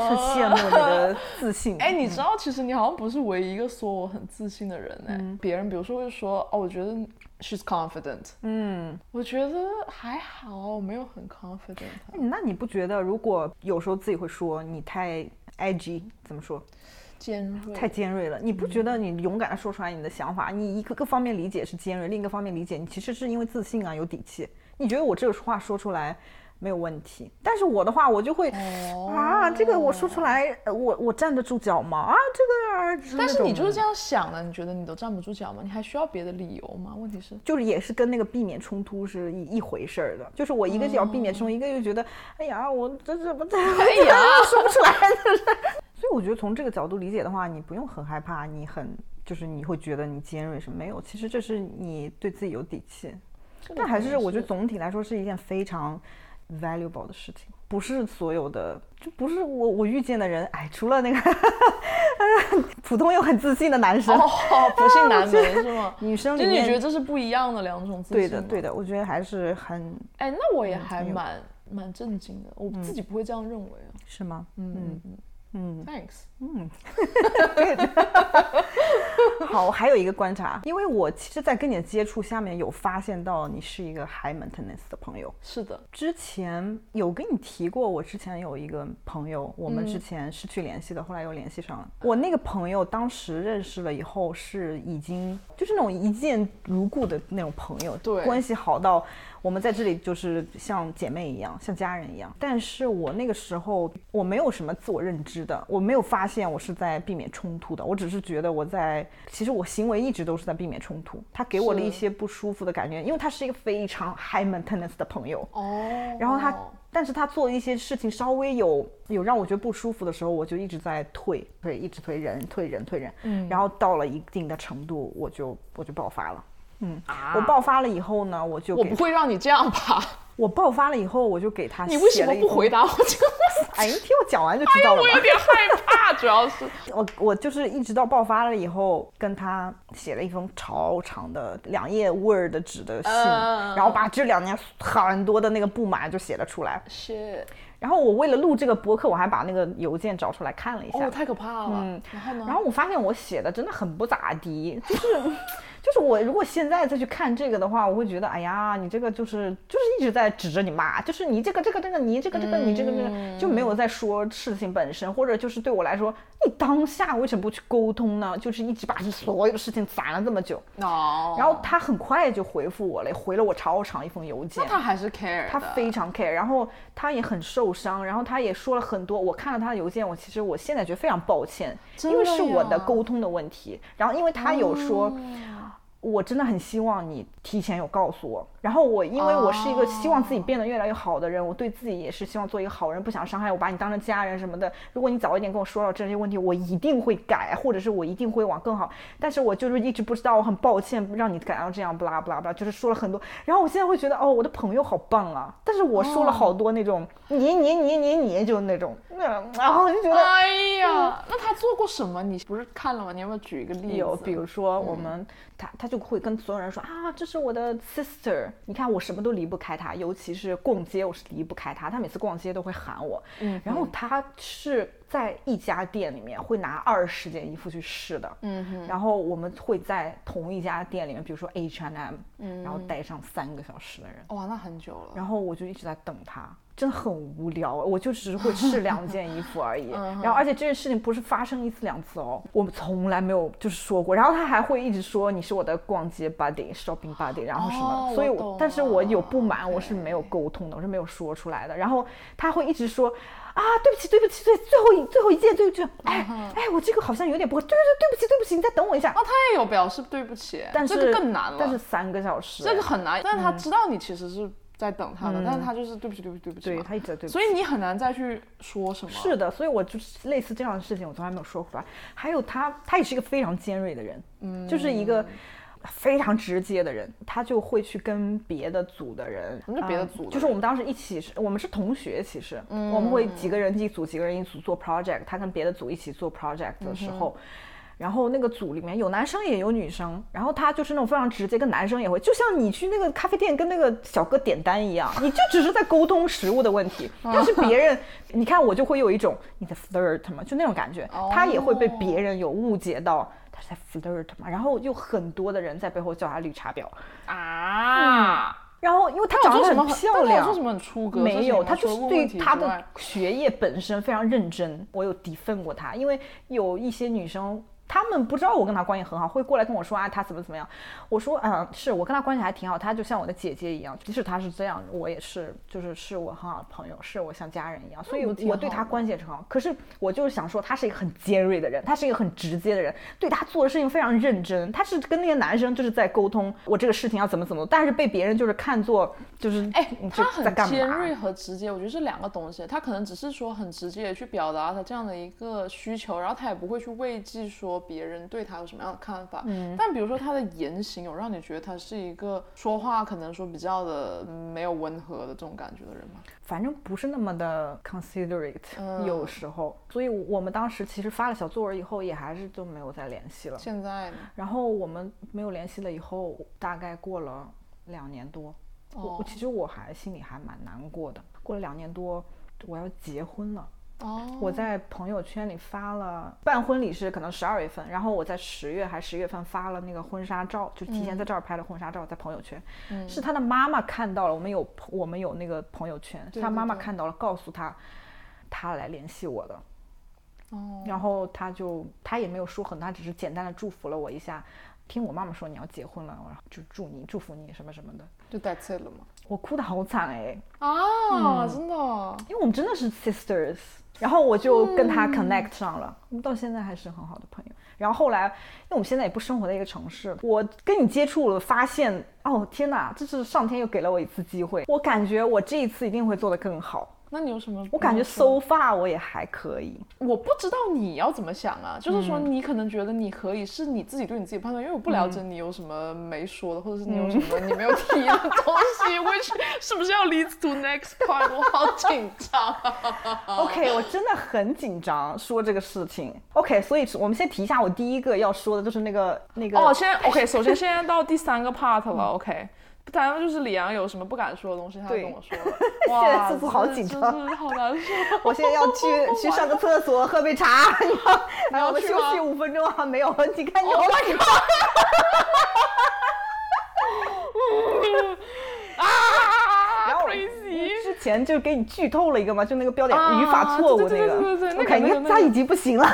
很羡慕你的自信。哎，你知道，其实你好像不是唯一一个说我很自信的人哎。别人比如说会说，哦，我觉得 she's confident，嗯，我觉得还好，我没有很 confident 啊。那你不觉得如果有时候自己会说你太 edgy，怎么说？尖锐，太尖锐了。你不觉得你勇敢的说出来你的想法，你一个个方面理解是尖锐，另一个方面理解你其实是因为自信啊，有底气。你觉得我这个话说出来没有问题，但是我的话我就会、啊，这个我说出来，呃我我站得住脚吗？啊，这个啊，但是你就是这样。想的，你觉得你都站不住脚吗？你还需要别的理由吗？问题是，就是也是跟那个避免冲突是一一回事儿的，就是我一个是要避免冲突，一个又觉得，哎呀，我这怎么这，哎呀说不出来，就是。所以我觉得从这个角度理解的话，你不用很害怕，你很就是你会觉得你尖锐什么没有，其实这是你对自己有底气。但还是我觉得总体来说是一件非常 valuable 的事情，不是所有的，就不是我我遇见的人，哎，除了那个 普通又很自信的男生，哦，不信难门是吗？女生就你觉得这是不一样的两种自信？对的对。的，我觉得还是很哎，那我也还蛮蛮震惊的，我自己不会这样认为啊。是吗？嗯嗯嗯嗯，，thanks。嗯 好，我还有一个观察，因为我其实，在跟你的接触下面有发现到你是一个 high maintenance 的朋友。是的，之前有跟你提过，我之前有一个朋友，我们嗯之前失去联系的，后来又联系上了。我那个朋友当时认识了以后，是已经就是那种一见如故的那种朋友，对关系好到我们在这里就是像姐妹一样，像家人一样。但是我那个时候我没有什么自我认知的，我没有发现我是在避免冲突的，我只是觉得我在，其实我行为一直都是在避免冲突。他给我了一些不舒服的感觉，因为他是一个非常 high maintenance 的朋友。哦。然后他，但是他做一些事情稍微有有让我觉得不舒服的时候，我就一直在退，对，一直退人，退人，退人。嗯然后到了一定的程度，我就我就爆发了。嗯，啊我爆发了以后呢，我就我不会让你这样吧？我爆发了以后，我就给他你为什么不回答我这个问题？哎，你听我讲完就知道了吧。我有点害怕，主要是我我就是一直到爆发了以后，跟他写了一封超长的两页 Word 纸的信，嗯然后把这两年很多的那个不满就写了出来。是然后我为了录这个播客，我还把那个邮件找出来看了一下。哦，太可怕了。嗯然后呢？然后我发现我写的真的很不咋地，就是就是我如果现在再去看这个的话，我会觉得，哎呀，你这个就是就是一直在指着你骂，就是你这个这个这个你这个这个你这个这个就没有在说事情本身，或者就是对我来说，你当下为什么不去沟通呢？就是一直把这所有的事情攒了这么久，哦，然后他很快就回复我了，回了我超长一封邮件那。他还是 care 他非常 care，然后他也很受伤，然后他也说了很多。我看了他的邮件，我其实我现在觉得非常抱歉，因为是我的沟通的问题。然后因为他有说，哦我真的很希望你提前有告诉我。然后我因为我是一个希望自己变得越来越好的人，我对自己也是希望做一个好人，不想伤害我，把你当成家人什么的。如果你早一点跟我说到这些问题，我一定会改，或者是我一定会往更好。但是我就是一直不知道，我很抱歉让你感到这样，不拉不拉不拉，就是说了很多。然后我现在会觉得，哦，我的朋友好棒啊！但是我说了好多那种你你你你你，就那种，那然后就觉得。哎呀，那他做过什么？你不是看了吗？你要不要举一个例子？有，比如说我们、他他就会跟所有人说啊，这是我的 sister，你看我什么都离不开他，尤其是逛街，我是离不开他。他每次逛街都会喊我，嗯然后他是在一家店里面会拿二十件衣服去试的，嗯哼，然后我们会在同一家店里面，比如说 H&M，、嗯然后待上三个小时的人，哇，那很久了。然后我就一直在等他，真的很无聊。我就只是会试两件衣服而已。然后，而且这件事情不是发生一次两次哦，我们从来没有就是说过。然后他还会一直说你是我的逛街 buddy、shopping buddy，然后什么。哦所以我但是我有不满，我是没有沟通的，我是没有说出来的。然后他会一直说。啊，对不起，对不起，最，最后一最后一件，对不起，哎、嗯哎，我这个好像有点不会，对对对，对不起，对不起，你再等我一下。哦，他也有表示对不起，但是这个更难了。但是三个小时，这个很难，但是他知道你其实是在等他的，但是他就是对不起，对不起，对不起。对他一直在对不起所以你很难再去说什么。是的，所以我就是类似这样的事情，我从来没有说出来。还有他，他也是一个非常尖锐的人，嗯，就是一个非常直接的人，他就会去跟别的组的人，什么叫别的嗯组就是我们当时一起是，我们是同学，其实，嗯我们会几个人一组，几个人一组做 project，他跟别的组一起做 project 的时候。嗯然后那个组里面有男生也有女生，然后他就是那种非常直接，跟男生也会，就像你去那个咖啡店跟那个小哥点单一样，你就只是在沟通食物的问题，但是别人，你看我就会有一种你在 flirt 嘛，就那种感觉，他也会被别人有误解到他是在 flirt 嘛，然后有很多的人在背后叫他绿茶婊，啊，然后因为他长得很漂亮什么很出格？没有，他他就是对他的学业本身非常认真。我有 defend 过他，因为有一些女生。她们不知道我跟他关系很好，会过来跟我说啊，他怎么怎么样。我说，嗯，是我跟他关系还挺好，他就像我的姐姐一样。即使他是这样，我也是，就是是我很好的朋友，是我像家人一样。所以我对她关系也很好。可是我就是想说，他是一个很尖锐的人，他是一个很直接的人，对他做的事情非常认真。他是跟那个男生就是在沟通我这个事情要怎么怎么，但是被别人就是看作就是哎他很在干嘛尖锐和直接，我觉得是两个东西。他可能只是说很直接的去表达他这样的一个需求，然后他也不会去畏惧说别人对他有什么样的看法。嗯，但比如说他的言行有让你觉得他是一个说话可能说比较的嗯没有温和的这种感觉的人吗？反正不是那么的 considerate，、嗯有时候，所以我们当时其实发了小作文以后，也还是就没有再联系了。现在呢？然后我们没有联系了以后，大概过了两年多，我其实我还心里还蛮难过的。过了两年多，我要结婚了。哦，我在朋友圈里发了办婚礼是可能十二月份，然后我在十月还十月份发了那个婚纱照，就提前在这儿拍的婚纱照，在朋友圈，嗯。是他的妈妈看到了，我们有我们有那个朋友圈，对他妈妈看到了，告诉他，他来联系我的，哦，然后他就他也没有说很多，他只是简单的祝福了我一下。听我妈妈说你要结婚了，然后就祝你祝福你什么什么的，就 that's it 了吗？我哭的好惨哎，啊，嗯。真的，因为我们真的是 sisters，然后我就跟嗯他 connect 上了，我们到现在还是很好的朋友。然后后来，因为我们现在也不生活在一个城市，我跟你接触了，发现哦天哪，这是上天又给了我一次机会，我感觉我这一次一定会做得更好。那你有什么？我感觉你有什么 so far 我也还可以，我不知道你要怎么想啊，就是说嗯你可能觉得你可以，是你自己对你自己判断，因为我不了解你有什么没说的，或者是你有什嗯么你没有提的东西，which 是不是要 lead to next part？我好紧张啊！OK，我真的很紧张说这个事情。OK，所以我们先提一下，我第一个要说的就是那个那个哦，现在 OK，首先 现在到第三个 part 了，OK。当然就是李阳有什么不敢说的东西，他对跟我说了。现在哇，速度好紧张好难受。我现在要去 去上个厕所，喝杯茶，然后我们休息五分钟啊，没有，你看你 Oh 好 my 紧 god！啊然后！之前就给你剧透了一个嘛，就那个标点啊语法错误那个。对对对对那个 OK，你那个那个看他已经不行了。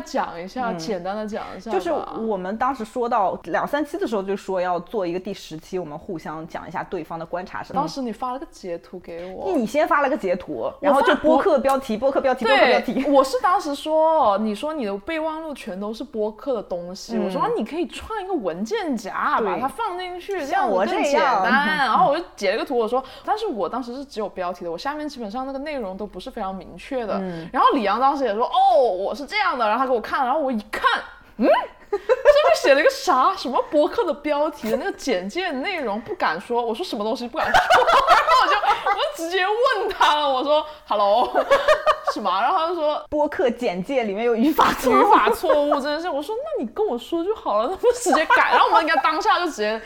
再讲一下，简单的讲一下就是我们当时说到两三期的时候，就说要做一个第十期，我们互相讲一下对方的观察什么当。时你发了个截图给我。你先发了个截图，然后就播客标题、播客标题、播客标，题。我是当时说，你说你的备忘录全都是播客的东西，我说、啊你可以创一个文件夹，把它放进去，这样我更简单。然后我就截了个图，我说，但是我当时是只有标题的，我下面基本上那个内容都不是非常明确的。嗯然后李阳当时也说，哦，我是这样的，然后他给我看，然后我一看，嗯。上面写了一个啥？什么博客的标题的那个简介内容不敢说，我说什么东西不敢说，然后我就我就直接问他了，我说 “hello”，什么？然后他就说播客简介里面有语法错语。法错误，真的是。我说那你跟我说就好了，那不直接改？然后我们应该当下就直接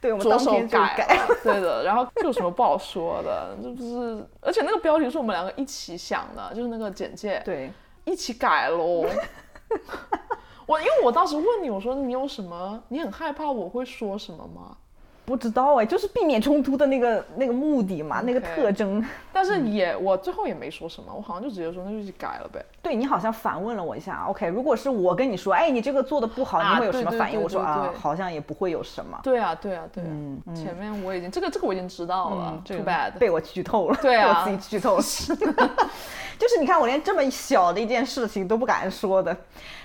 对，我们着手改改。对的。然后这有什么不好说的？这不是，而且那个标题是我们两个一起想的，就是那个简介，对，一起改喽。我因为我当时问你，我说你有什么？你很害怕我会说什么吗？不知道哎，就是避免冲突的那个那个目的嘛，那个特征。但是也，我最后也没说什么，我好像就直接说那就去改了呗。对你好像反问了我一下，OK，如果是我跟你说，哎，你这个做的不好，啊你会有什么反应？对我说啊好像也不会有什么。对啊，对啊，对啊。前面我已经这个这个我已经知道了、嗯 t 这 o o 个 bad。被我剧透了，对啊被我自己剧透了。就是你看，我连这么小的一件事情都不敢说的，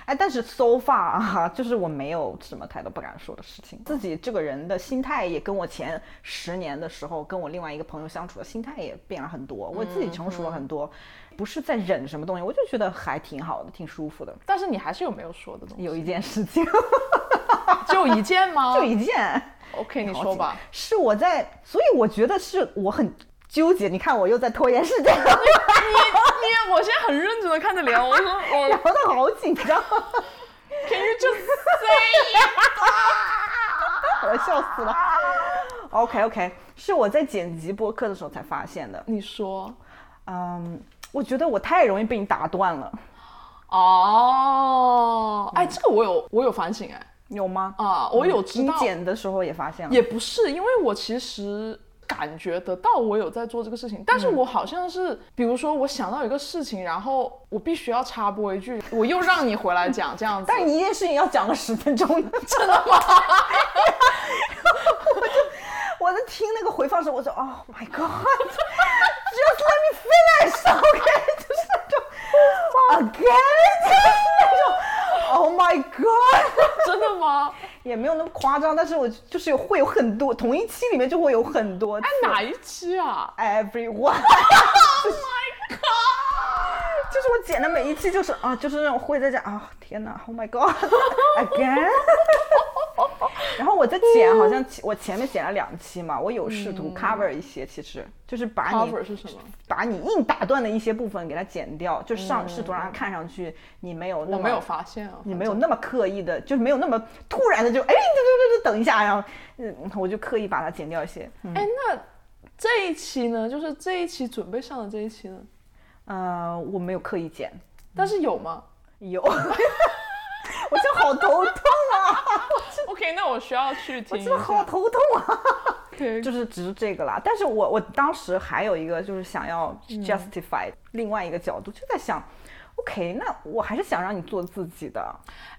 哎，但是 so far 啊，就是我没有什么太多不敢说的事情。自己这个人的心态也跟我前十年的时候跟我另外一个朋友相处的心态也变了很多，我自己成熟了很多，不是在忍什么东西，我就觉得还挺好的，挺舒服的。但是你还是有没有说的东西？有一件事情，就一件吗？就一件，OK，你说吧。是我在，所以我觉得是我很纠结。你看，我又在拖延时间，你你，我现在很认真的看着聊，我说我聊得好紧张，Can you just say？我要笑死了。OK OK，是我在剪辑播客的时候才发现的。你说嗯，我觉得我太容易被你打断了。哦，哎，这个我有我有反省哎，有吗？啊，我有知道你，剪的时候也发现了，也不是，因为我其实感觉得到我有在做这个事情，但是我好像是，比如说我想到一个事情，然后我必须要插播一句，我又让你回来讲这样子。但一件事情要讲个十分钟，真的吗？我就我在听那个回放时候，我说，Oh my God，just let me finish，OK，、就是那种 again，就是那种，Oh my God，真的吗？也没有那么夸张，但是我就是有会有很多，同一期里面就会有很多。哎，哪一期啊 Everyone，？Oh my god！就是我剪的每一期就是啊，就是那种会在讲啊，天哪，Oh my God，again。然后我在剪，好像我前面剪了两期嘛，我有试图 cover 一些，其实就是把你 cover 是什么？把你硬打断的一些部分给它剪掉，就上试图让它看上去你没有那么我没有发现啊，你没有那么刻意的，就是没有那么突然的就哎，对对对对，等一下，然后嗯，我就刻意把它剪掉一些。嗯哎，那这一期呢？就是这一期准备上的这一期呢？呃，我没有刻意剪，但是有吗有，我真的好头痛啊？OK，那我需要去听我真的好。头痛啊。就是只是这个啦。但是我我当时还有一个就是想要嗯 justify、另外一个角度，就在想，OK，那我还是想让你做自己的。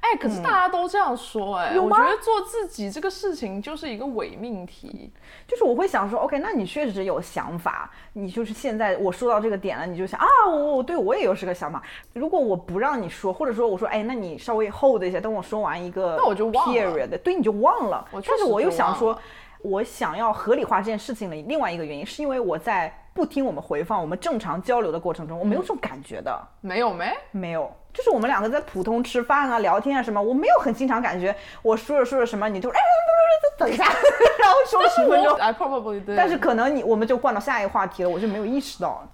哎，可是大家都这样说，哎，我觉得做自己这个事情就是一个伪命题。就是我会想说，OK，那你确实有想法，你就是现在我说到这个点了，你就想啊，我我对我也有这个想法。如果我不让你说，或者说我说，哎，那你稍微 hold 一下，等我说完一个，那我就忘了 period，对，你就忘了。但是我又想说，我想要合理化这件事情的另外一个原因，是因为我在不听我们回放、我们正常交流的过程中，我没有这种感觉的。没有没？没有，就是我们两个在普通吃饭啊、聊天啊什么，我没有很经常感觉我说着说着什么，你就哎，等一下，然后说了十分钟，I probably did。但是可能你我们就换到下一个话题了，我就没有意识到。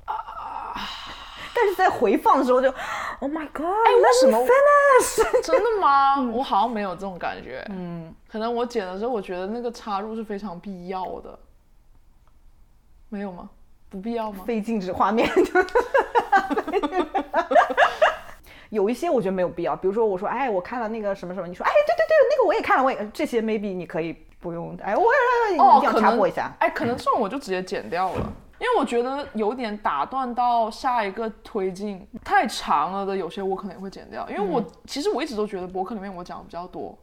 但是在回放的时候就，Oh my God！哎为什么 finish？真的吗？我好像没有这种感觉。嗯，可能我剪的时候，我觉得那个插入是非常必要的。没有吗？不必要吗？非静止画面。有一些我觉得没有必要，比如说我说，哎，我看了那个什么什么，你说，哎，对对对，那个我也看了，我也这些 maybe 你可以不用，哎，我一哦，定要可能插播一下。哎，可能这种我就直接剪掉了，因为我觉得有点打断到下一个推进太长了的，有些我可能也会剪掉，因为嗯我、其实我一直都觉得博客里面我讲的比较多。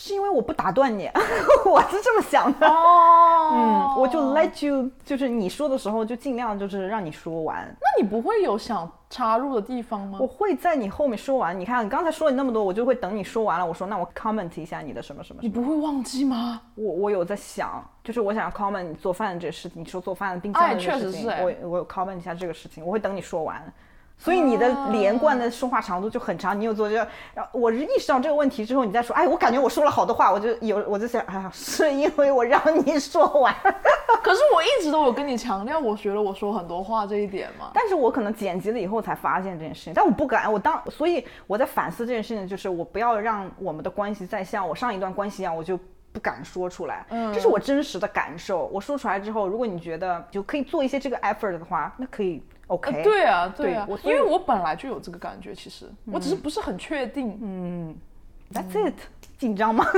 是因为我不打断你，我是这么想的。哦嗯，我就 let you，就是你说的时候就尽量就是让你说完。那你不会有想插入的地方吗我？会在你后面说完，你看你刚才说了那么多，我就会等你说完了，我说那我 comment 一下你的什么什么什么。你不会忘记吗？我我有在想，就是我想要 comment 你做饭的这个事情，你说做饭的冰箱哎的这个事情，确实是哎我我有 comment 一下这个事情，我会等你说完。所以你的连贯的说话长度就很长，你有做这个，然后我是意识到这个问题之后，你再说，哎，我感觉我说了好多话，我就有我就想，哎呀，是因为我让你说完，可是我一直都有跟你强调，我觉得我说很多话这一点嘛。但是我可能剪辑了以后才发现这件事情，但我不敢，我当所以我在反思这件事情，就是我不要让我们的关系再像我上一段关系一样，我就不敢说出来，嗯这是我真实的感受。我说出来之后，如果你觉得就可以做一些这个 effort 的话，那可以 OK。呃对啊，对啊，因为我本来就有这个感觉，其实我只是不是很确定。嗯，That's it，紧张吗？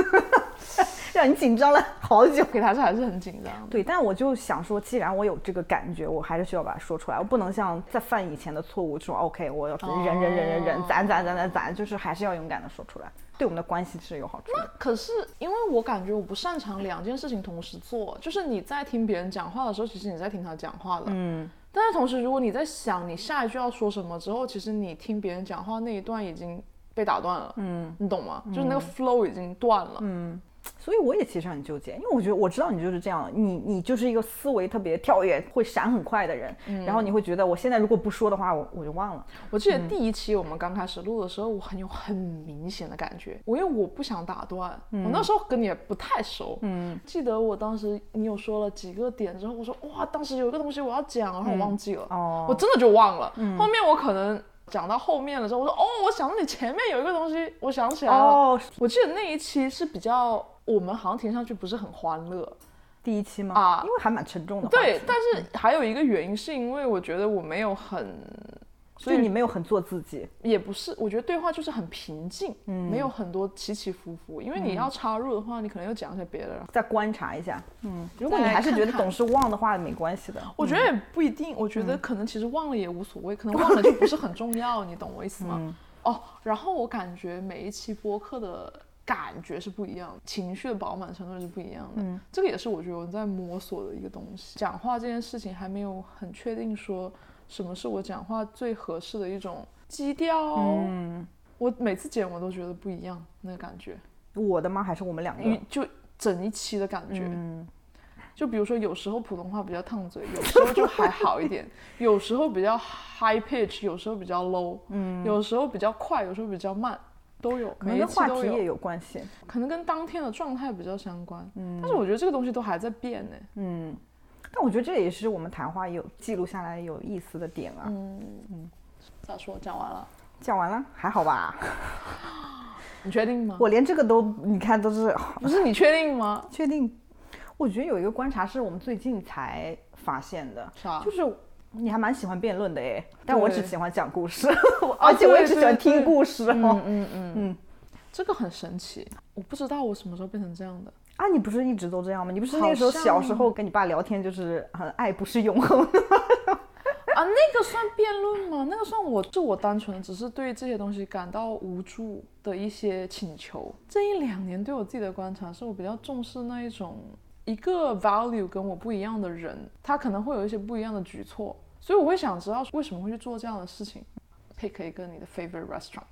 让你紧张了好久。给他是还是很紧张。对，但我就想说，既然我有这个感觉，我还是需要把它说出来，我不能像再犯以前的错误，说 OK，我要忍忍忍忍忍，攒攒攒攒攒，就是还是要勇敢的说出来，对我们的关系是有好处的。可是因为我感觉我不擅长两件事情同时做，就是你在听别人讲话的时候，其实你在听他讲话了。嗯，但是同时，如果你在想你下一句要说什么之后，其实你听别人讲话那一段已经被打断了。嗯，你懂吗？就是那个 flow 已经断了。嗯，所以我也其实很纠结，因为我觉得我知道你就是这样，你你就是一个思维特别跳跃、会闪很快的人，然后你会觉得我现在如果不说的话，我我就忘了。我记得第一期我们刚开始录的时候，我很有很明显的感觉，我因为我不想打断，我那时候跟你也不太熟，嗯，记得我当时你有说了几个点之后，我说哇，当时有一个东西我要讲，然后我忘记了，哦。我真的就忘了，后面我可能。讲到后面的时候，我说哦，我想到你前面有一个东西，我想起来了。哦，我记得那一期是比较，我们好像听上去不是很欢乐，第一期吗？啊因为还蛮沉重的。对，但是还有一个原因是因为我觉得我没有很所以你没有很做自己，也不是，我觉得对话就是很平静，没有很多起起伏伏。因为你要插入的话，你可能又讲一些别的。再观察一下。嗯，如果你还是觉得总是忘的话，没关系的。我觉得也不一定，我觉得可能其实忘了也无所谓，可能忘了就不是很重要，你懂我意思吗？哦，然后我感觉每一期播客的感觉是不一样的，情绪的饱满程度是不一样的。这个也是我觉得我在摸索的一个东西。讲话这件事情还没有很确定说什么是我讲话最合适的一种基调。嗯，我每次剪我都觉得不一样，那个感觉。我的吗？还是我们两个？一就整一期的感觉。嗯就比如说，有时候普通话比较烫嘴，有时候就还好一点，有时候比较 high pitch，有时候比较 low，嗯，有时候比较快，有时候比较慢，都有，可能跟话题也有，关系。可能跟当天的状态比较相关。嗯，但是我觉得这个东西都还在变呢。嗯，但我觉得这也是我们谈话有记录下来有意思的点啊。嗯嗯咋说？讲完了，讲完了，还好吧？你确定吗？我连这个都，你看都是不是你确定吗？确定。我觉得有一个观察是我们最近才发现的，啥就是你还蛮喜欢辩论的哎，但我只喜欢讲故事，而且我也只喜欢听故事哦。嗯嗯嗯嗯，这个很神奇，我不知道我什么时候变成这样的。啊，你不是一直都这样吗？你不是那个时候小时候跟你爸聊天就是很爱不是永恒的？啊，那个算辩论吗？那个算我，就我单纯只是对这些东西感到无助的一些请求。这一两年对我自己的观察，是我比较重视那一种一个 value 跟我不一样的人，他可能会有一些不一样的举措，所以我会想知道为什么会去做这样的事情。pick 一个你的 favorite restaurant，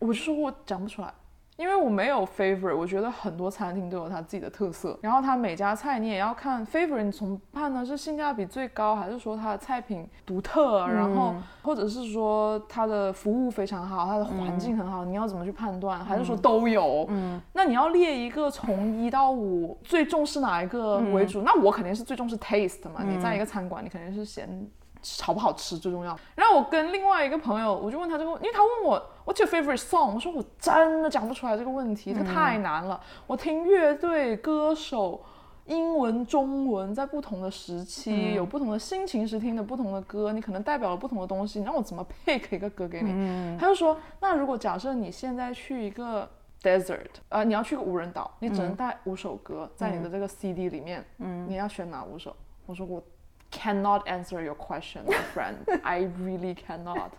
我就说我讲不出来。因为我没有 favorite，我觉得很多餐厅都有它自己的特色，然后它每家菜你也要看 favorite，你从判呢？是性价比最高，还是说它的菜品独特，然后或者是说它的服务非常好，它的环境很好，你要怎么去判断？还是说都有？嗯，那你要列一个从一到五最重视哪一个为主？那我肯定是最重视 taste 嘛。你在一个餐馆，你肯定是嫌好不好吃最重要。然后我跟另外一个朋友，我就问他这个问，因为他问我 What's your favorite song？我说我真的讲不出来这个问题，这太难了。我听乐队、歌手。英文、中文在不同的时期、有不同的心情时听的不同的歌，你可能代表了不同的东西。你让我怎么 pick 一个歌给你？他就说，那如果假设你现在去一个 desert，呃，你要去个无人岛，你只能带五首歌在你的这个 CD 里面，你要选哪五首？我说我 cannot answer your question, my friend. I really cannot.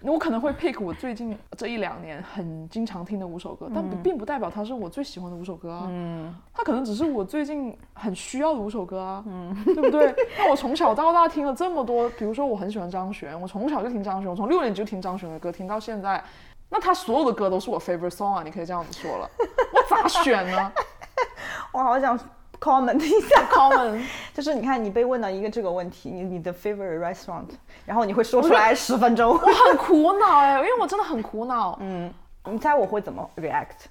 我可能会 pick 我最近这一两年很经常听的五首歌，但不并不代表它是我最喜欢的五首歌啊。嗯，它可能只是我最近很需要的五首歌啊。嗯，对不对？那我从小到大听了这么多，比如说我很喜欢张悬，我从小就听张悬，我从六年级就听张悬的歌，听到现在，那他所有的歌都是我 favorite song 啊，你可以这样子说了。我咋选呢 我好想 comment 一下，？Common，就是你看你被问到一个这个问题，你你的 favorite restaurant，然后你会说出来十分钟，我很苦恼哎，因为我真的很苦恼。嗯，你猜我会怎么 react？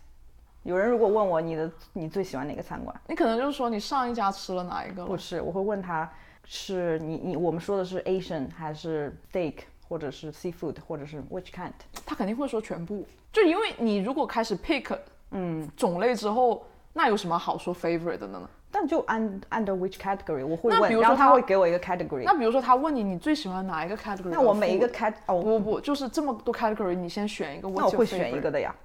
有人如果问我你的你最喜欢哪个餐馆，你可能就是说你上一家吃了哪一个？不是，我会问他是你你我们说的是 Asian 还是 steak 或者是 seafood 或者是 which kind？他肯定会说全部，就因为你如果开始 pick 嗯种类之后，那有什么好说 favorite 的呢？但就 un under which category 我会问，那比如说然后他他会给我一个 category。那比如说他问你你最喜欢哪一个 category？那我每一个 cat 哦，不不不，就是这么多 category，你先选一个。那我会选一个，的呀。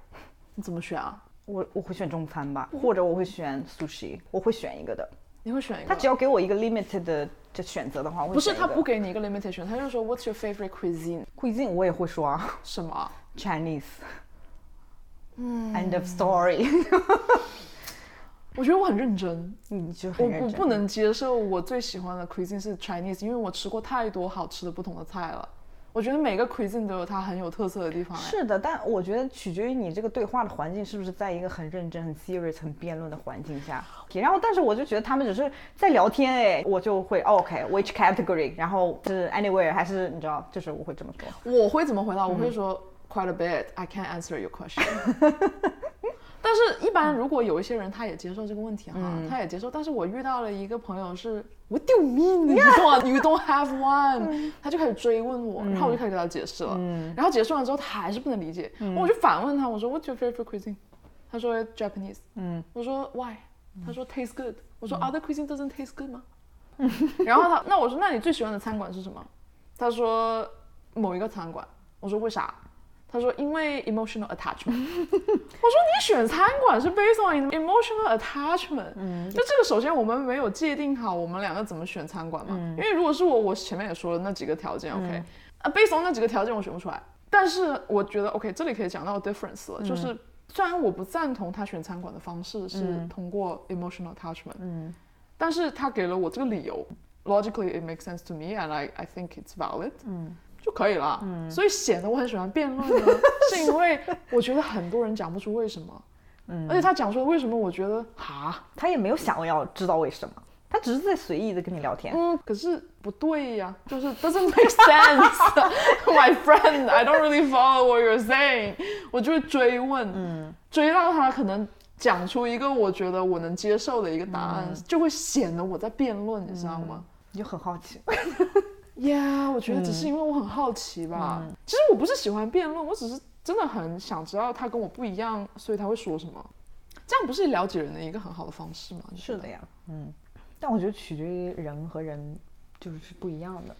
你怎么选啊？我我会选中餐吧，或者我会选 sushi，我会选一个的。你会选一个？他只要给我一个 limited 的的选择的话，我会不是他不给你一个 limitation，他就说 What's your favorite cuisine？cuisine 我也会说啊什么？，Chinese。嗯，end of story。我觉得我很认真，你就我很认真。我不能接受我最喜欢的 cuisine 是 Chinese，因为我吃过太多好吃的不同的菜了。我觉得每个 cuisine 都有它很有特色的地方。哎，是的，但我觉得取决于你这个对话的环境是不是在一个很认真、很 serious、很辩论的环境下。然后，但是我就觉得他们只是在聊天，哎，我就会、哦 OK，which category，然后是 anywhere，还是你知道，就是我会这么说。我会怎么回答？我嗯会说 quite a bit. I can't answer your question. 但是，一般如果有一些人他也接受这个问题哈，嗯他也接受。但是我遇到了一个朋友是 What do you mean you don't you don't have one？他就开始追问我，然后我就开始给他解释了。然后解释完之后，他还是不能理解，我就反问他，我说 What's your favorite cuisine？他说 Japanese。嗯，我说 Why？他说 Taste good。我说 Other cuisine doesn't taste good 吗？然后他那我说那你最喜欢的餐馆是什么？他说某一个餐馆。我说为啥？他说因为 emotional attachment。我说你选餐馆是 based on emotional attachment。嗯，就这个首先我们没有界定好我们两个怎么选餐馆嘛。因为如果是我，我前面也说了那几个条件，OK，啊 based on 那几个条件我选不出来。但是我觉得 OK，这里可以讲到 difference 了，就是虽然我不赞同他选餐馆的方式是通过 emotional attachment，嗯，但是他给了我这个理由，logically it makes sense to me，and I I think it's valid，嗯，就可以了，嗯，所以显得我很喜欢辩论呢，是因为我觉得很多人讲不出为什么，嗯，而且他讲出为什么，我觉得哈，他也没有想要知道为什么。他只是在随意的跟你聊天，嗯，可是不对呀，就是 doesn't make sense，my friend，I don't really follow what you're saying，我就会追问，嗯，追到他可能讲出一个我觉得我能接受的一个答案，就会显得我在辩论，你知道吗？你就很好奇，呀，我觉得只是因为我很好奇吧。其实我不是喜欢辩论，我只是真的很想知道他跟我不一样，所以他会说什么，这样不是了解人的一个很好的方式吗？是的呀，嗯。但我觉得取决于人和人，就是是不一样的。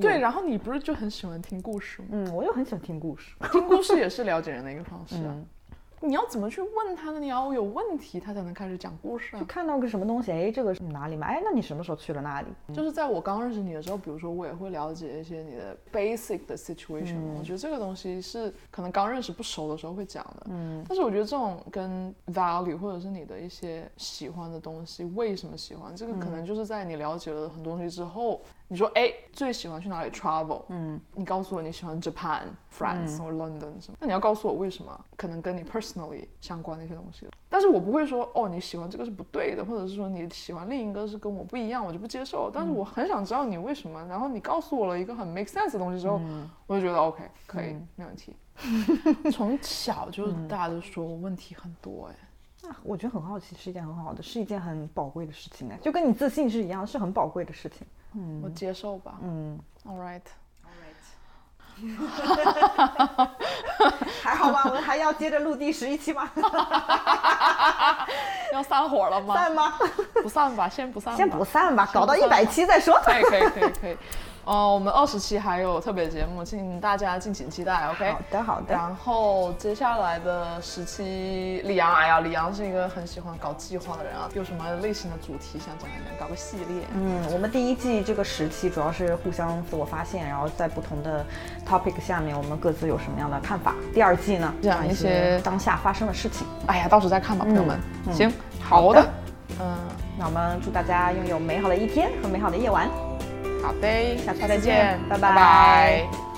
对，然后你不是就很喜欢听故事吗？嗯，我又很喜欢听故事，听故事也是了解人的一个方式啊。你要怎么去问他呢？你要有问题，他才能开始讲故事。就看到个什么东西，哎，这个是哪里嘛？哎，那你什么时候去了那里？就是在我刚认识你的时候，比如说我也会了解一些你的 basic 的 situation。我觉得这个东西是可能刚认识不熟的时候会讲的。嗯。但是我觉得这种跟 value 或者是你的一些喜欢的东西，为什么喜欢这个，可能就是在你了解了很多东西之后。你说哎，最喜欢去哪里 travel？嗯，你告诉我你喜欢 Japan、France 或 London 什么？那你要告诉我为什么？可能跟你 personally 相关的一些东西。但是我不会说哦，你喜欢这个是不对的，或者是说你喜欢另一个是跟我不一样，我就不接受。但是我很想知道你为什么。然后你告诉我了一个很 make sense 的东西之后，我就觉得 OK，可以，没问题。从小就大家都说我问题很多哎，啊，我觉得很好奇是一件很好的，是一件很宝贵的事情哎，就跟你自信是一样，是很宝贵的事情。嗯，我接受吧。嗯，All right，All right，还好吧？我们还要接着录第十一期吗？要散伙了吗？散吗？不散吧，先不散。先不散吧，搞到一百期再说。可以，可以，可以，可以。哦，我们二十期还有特别节目，请大家敬请期待。OK，好的好的。然后接下来的十期，李阳，哎呀，李阳是一个很喜欢搞计划的人啊，有什么类型的主题想讲一讲，搞个系列？嗯，我们第一季这个十期主要是互相自我发现，然后在不同的 topic 下面，我们各自有什么样的看法。第二季呢，讲一些当下发生的事情。哎呀，到时再看吧，朋友们。行，好的。嗯，那我们祝大家拥有美好的一天和美好的夜晚。好的，下次再见，拜拜。